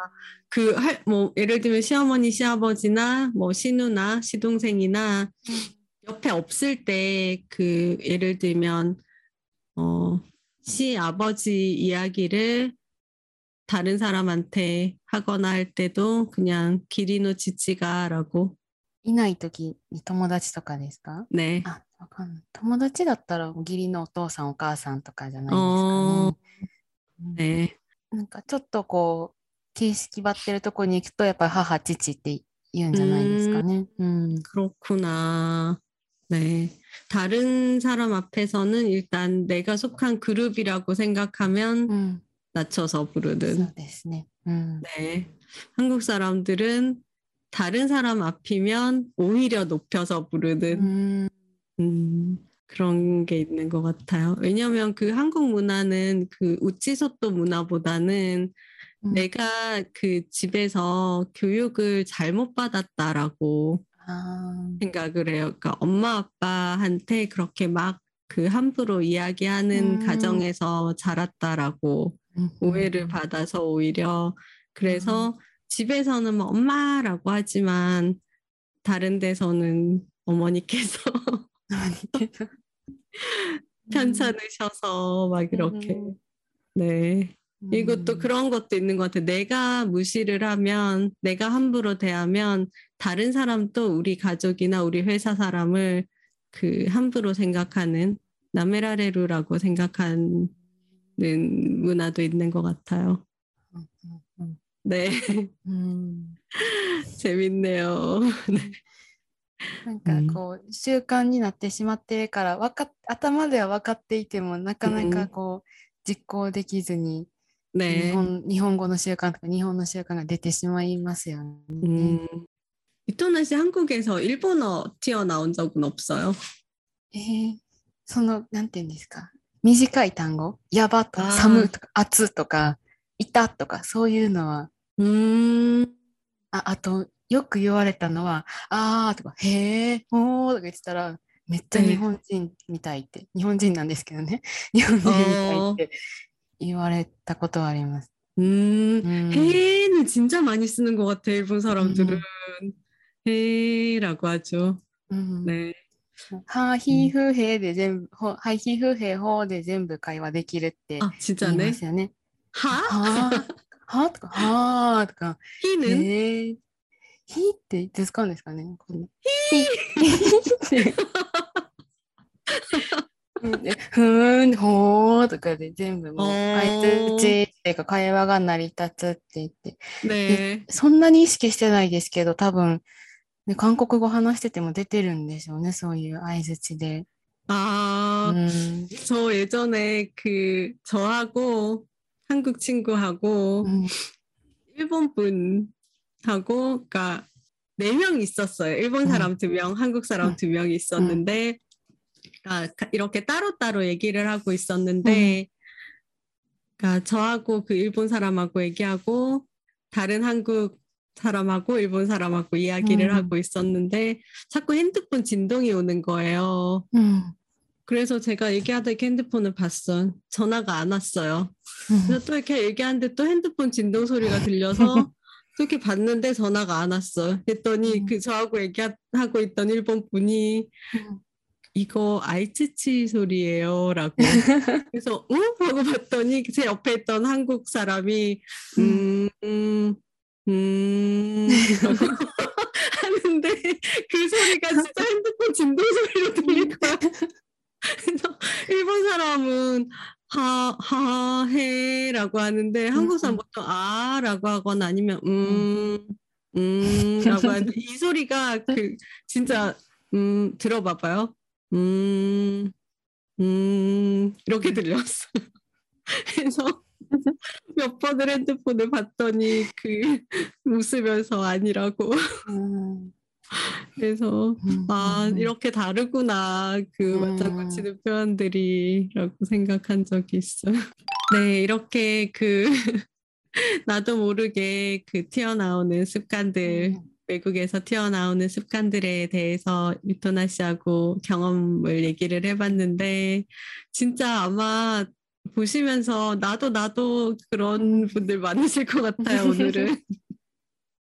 [SPEAKER 2] 그, 할, 뭐, 예를 들면 시어머니, 시아버지나, 뭐, 시누나, 시동생이나, 옆에 없을 때, 그, 예를 들면, 어, 시아버지 이야기를 다른 사람한테 하거나 할 때도 그냥 기리노 지치가라고,
[SPEAKER 1] いないときに友達とかですか
[SPEAKER 2] 네.
[SPEAKER 1] あ、 わかんない。友達だったら義理のお父さんお母さんとかじゃないです
[SPEAKER 2] あ
[SPEAKER 1] かね。
[SPEAKER 2] 네.
[SPEAKER 1] うんなんかちょっとこう形式ばってるとこに行くとやっぱり母父って 言うんじゃないですかね。うん。
[SPEAKER 2] 그렇구나. 네. 다른 사람 앞에서는 일단 내가 속한 그룹이라고 생각하면
[SPEAKER 1] うん。
[SPEAKER 2] 낮춰서
[SPEAKER 1] そ
[SPEAKER 2] 부르는.
[SPEAKER 1] うですね。うん。
[SPEAKER 2] 네. 한국 사람들은 다른 사람 앞이면 오히려 높여서
[SPEAKER 1] う
[SPEAKER 2] 부르는
[SPEAKER 1] ん。
[SPEAKER 2] 음, 그런 게 있는 것 같아요. 왜냐하면 그 한국 문화는 그 우찌소또 문화보다는
[SPEAKER 1] 음.
[SPEAKER 2] 내가 그 집에서 교육을 잘못 받았다라고
[SPEAKER 1] 아.
[SPEAKER 2] 생각을 해요. 그러니까 엄마 아빠한테 그렇게 막 그 함부로 이야기하는
[SPEAKER 1] 음.
[SPEAKER 2] 가정에서 자랐다라고
[SPEAKER 1] 음.
[SPEAKER 2] 오해를 받아서 오히려 그래서 아. 집에서는 뭐 엄마라고 하지만 다른 데서는 어머니께서 [laughs] [laughs] 편찮으셔서 막 이렇게
[SPEAKER 1] 음, 음.
[SPEAKER 2] 네
[SPEAKER 1] 음.
[SPEAKER 2] 이것도 그런 것도 있는 것 같아요. 내가 무시를 하면, 내가 함부로 대하면 다른 사람도 우리 가족이나 우리 회사 사람을 그 함부로 생각하는 나메라레루라고 생각하는 문화도 있는 것 같아요. 네. [laughs] 재밌네요. [laughs] 네. [laughs]
[SPEAKER 1] なんかこう、習慣になってしまってるからわかっ頭では分かっていてもなかなかこう、実行できずに日
[SPEAKER 2] 네.
[SPEAKER 1] 本日本語の習慣とか日本の習慣が出てしまいますよね。
[SPEAKER 2] 음, 이토나 씨 한국에서 일본어 튀어나온 적은 없어요?
[SPEAKER 1] えーそのなんていうんですか短い単語やばとか
[SPEAKER 2] あー
[SPEAKER 1] 寒とか暑とかいたとかそういうのは
[SPEAKER 2] 음,
[SPEAKER 1] ああと よく言われたのはあーとかへえおーとか言ってたらめっちゃ
[SPEAKER 2] ええ
[SPEAKER 1] 日本人みたいって、日本人なんですけどね[laughs] 日本人みたいって言われたことはあります。
[SPEAKER 2] 음,
[SPEAKER 1] うん、
[SPEAKER 2] 해는 진짜 많이 쓰는 것 같아, 일본 사람들은.
[SPEAKER 1] 음.
[SPEAKER 2] 해라고 하죠.
[SPEAKER 1] うん、
[SPEAKER 2] 네.
[SPEAKER 1] はひふへで全部、ほはひふへほで全部会話できるって
[SPEAKER 2] 아,
[SPEAKER 1] 言い
[SPEAKER 2] 진짜네.
[SPEAKER 1] ますよね。
[SPEAKER 2] 하?
[SPEAKER 1] はあ、はあとか、はあとか、 [laughs]
[SPEAKER 2] 히는?
[SPEAKER 1] へえ、ひっていつ使うんですかねこのひひって。うんでふーん、ほーとかで全部もう、
[SPEAKER 2] おー
[SPEAKER 1] 相槌っていうか会話が成り立つって言って、
[SPEAKER 2] 네.
[SPEAKER 1] そんなに意識してないですけど、多分、ね、韓国語話してても出てるんでしょうね、そういう相槌で。
[SPEAKER 2] 아,
[SPEAKER 1] うん。
[SPEAKER 2] 저 예전에 그, 저하고 한국 친구하고
[SPEAKER 1] うん。
[SPEAKER 2] 일본 분 하고 그러니까 네 명 있었어요. 일본 사람 음. 두 명, 한국 사람
[SPEAKER 1] 음.
[SPEAKER 2] 두 명이 있었는데 음. 그러니까 이렇게 따로따로 얘기를 하고 있었는데 그러니까 저하고 그 일본 사람하고 얘기하고 다른 한국 사람하고 일본 사람하고 이야기를
[SPEAKER 1] 음.
[SPEAKER 2] 하고 있었는데 자꾸 핸드폰 진동이 오는 거예요.
[SPEAKER 1] 음.
[SPEAKER 2] 그래서 제가 얘기하던 핸드폰을 봤어. 전화가 안 왔어요.
[SPEAKER 1] 음.
[SPEAKER 2] 그래서 또 이렇게 얘기하는데 또 핸드폰 진동 소리가 들려서 [laughs] 또 이렇게 봤는데 전화가 안 왔어. 그랬더니
[SPEAKER 1] 음.
[SPEAKER 2] 그 저하고 얘기하고 있던 일본 분이 이거 알츠치 소리예요라고. [laughs] 그래서 어? 하고 봤더니 제 옆에 있던 한국 사람이 음, 음, 음 [laughs] 하는데 그 소리가 진짜 핸드폰 진동 소리로 들린 거야. 그래서 일본 사람은 하, 하, 해 라고 하는데 한국 사람
[SPEAKER 1] 음.
[SPEAKER 2] 보통 아 라고 하거나 아니면 음, 음 라고 하는데 이 소리가 그 진짜 음 들어봐봐요. 음, 음 이렇게 들렸어. [laughs] 그래서 몇 번을 핸드폰을 봤더니 그 웃으면서 아니라고.
[SPEAKER 1] うん。
[SPEAKER 2] 그래서
[SPEAKER 1] 음,
[SPEAKER 2] 아
[SPEAKER 1] 음.
[SPEAKER 2] 이렇게 다르구나. 그
[SPEAKER 1] 음.
[SPEAKER 2] 맞장구치는 표현들이라고 생각한 적이 있어요. [laughs] 네 이렇게 그 [laughs] 나도 모르게 그 튀어나오는 습관들 외국에서 튀어나오는 습관들에 대해서 유토나 씨하고 경험을 얘기를 해봤는데 진짜 아마 보시면서 나도 나도 그런 분들 많으실 것 같아요 오늘은. [laughs]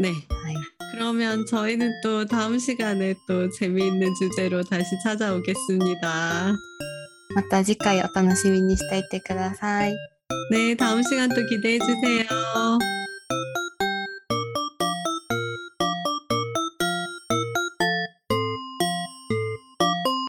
[SPEAKER 2] 네.
[SPEAKER 1] はい、
[SPEAKER 2] 그러면 저희는 또 다음 시간에 또 재미있는 주제로 다시 찾아오겠습니다.
[SPEAKER 1] また次回お楽しみにしていてください。
[SPEAKER 2] 네, 다음 시간 또 기대해 주세요.